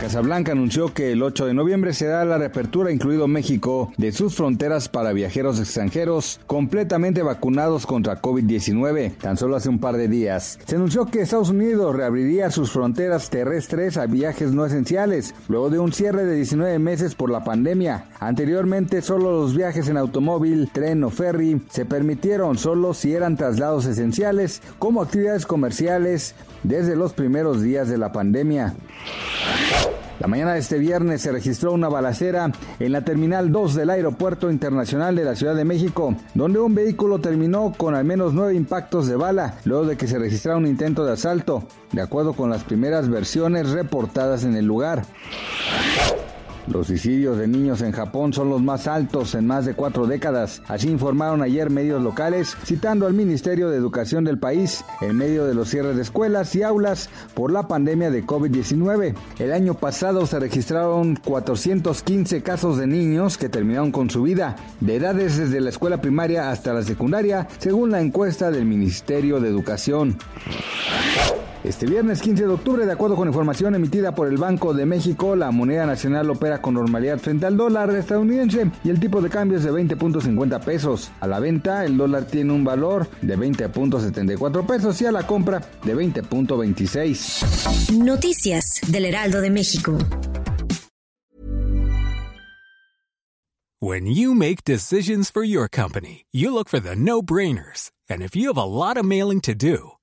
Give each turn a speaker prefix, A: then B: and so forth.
A: Casa Blanca anunció que el 8 de noviembre será la reapertura, incluido México, de sus fronteras para viajeros extranjeros completamente vacunados contra COVID-19. Tan solo hace un par de días. Se anunció que Estados Unidos reabriría sus fronteras terrestres a viajes no esenciales, luego de un cierre de 19 meses por la pandemia. Anteriormente, solo los viajes en automóvil, tren o ferry se permitieron solo si eran traslados esenciales, como actividades comerciales, desde los primeros días de la pandemia. La mañana de este viernes se registró una balacera en la Terminal 2 del Aeropuerto Internacional de la Ciudad de México, donde un vehículo terminó con al menos nueve impactos de bala, luego de que se registrara un intento de asalto, de acuerdo con las primeras versiones reportadas en el lugar. Los suicidios de niños en Japón son los más altos en más de cuatro décadas, así informaron ayer medios locales, citando al Ministerio de Educación del país en medio de los cierres de escuelas y aulas por la pandemia de COVID-19. El año pasado se registraron 415 casos de niños que terminaron con su vida, de edades desde la escuela primaria hasta la secundaria, según la encuesta del Ministerio de Educación. Este viernes 15 de octubre, de acuerdo con información emitida por el Banco de México, la moneda nacional opera con normalidad frente al dólar estadounidense y el tipo de cambio es de 20.50 pesos. A la venta, el dólar tiene un valor de 20.74 pesos y a la compra de 20.26.
B: Noticias del Heraldo de México.
C: When you make decisions for your company, you look for the no-brainers. And if you have a lot of mailing to do,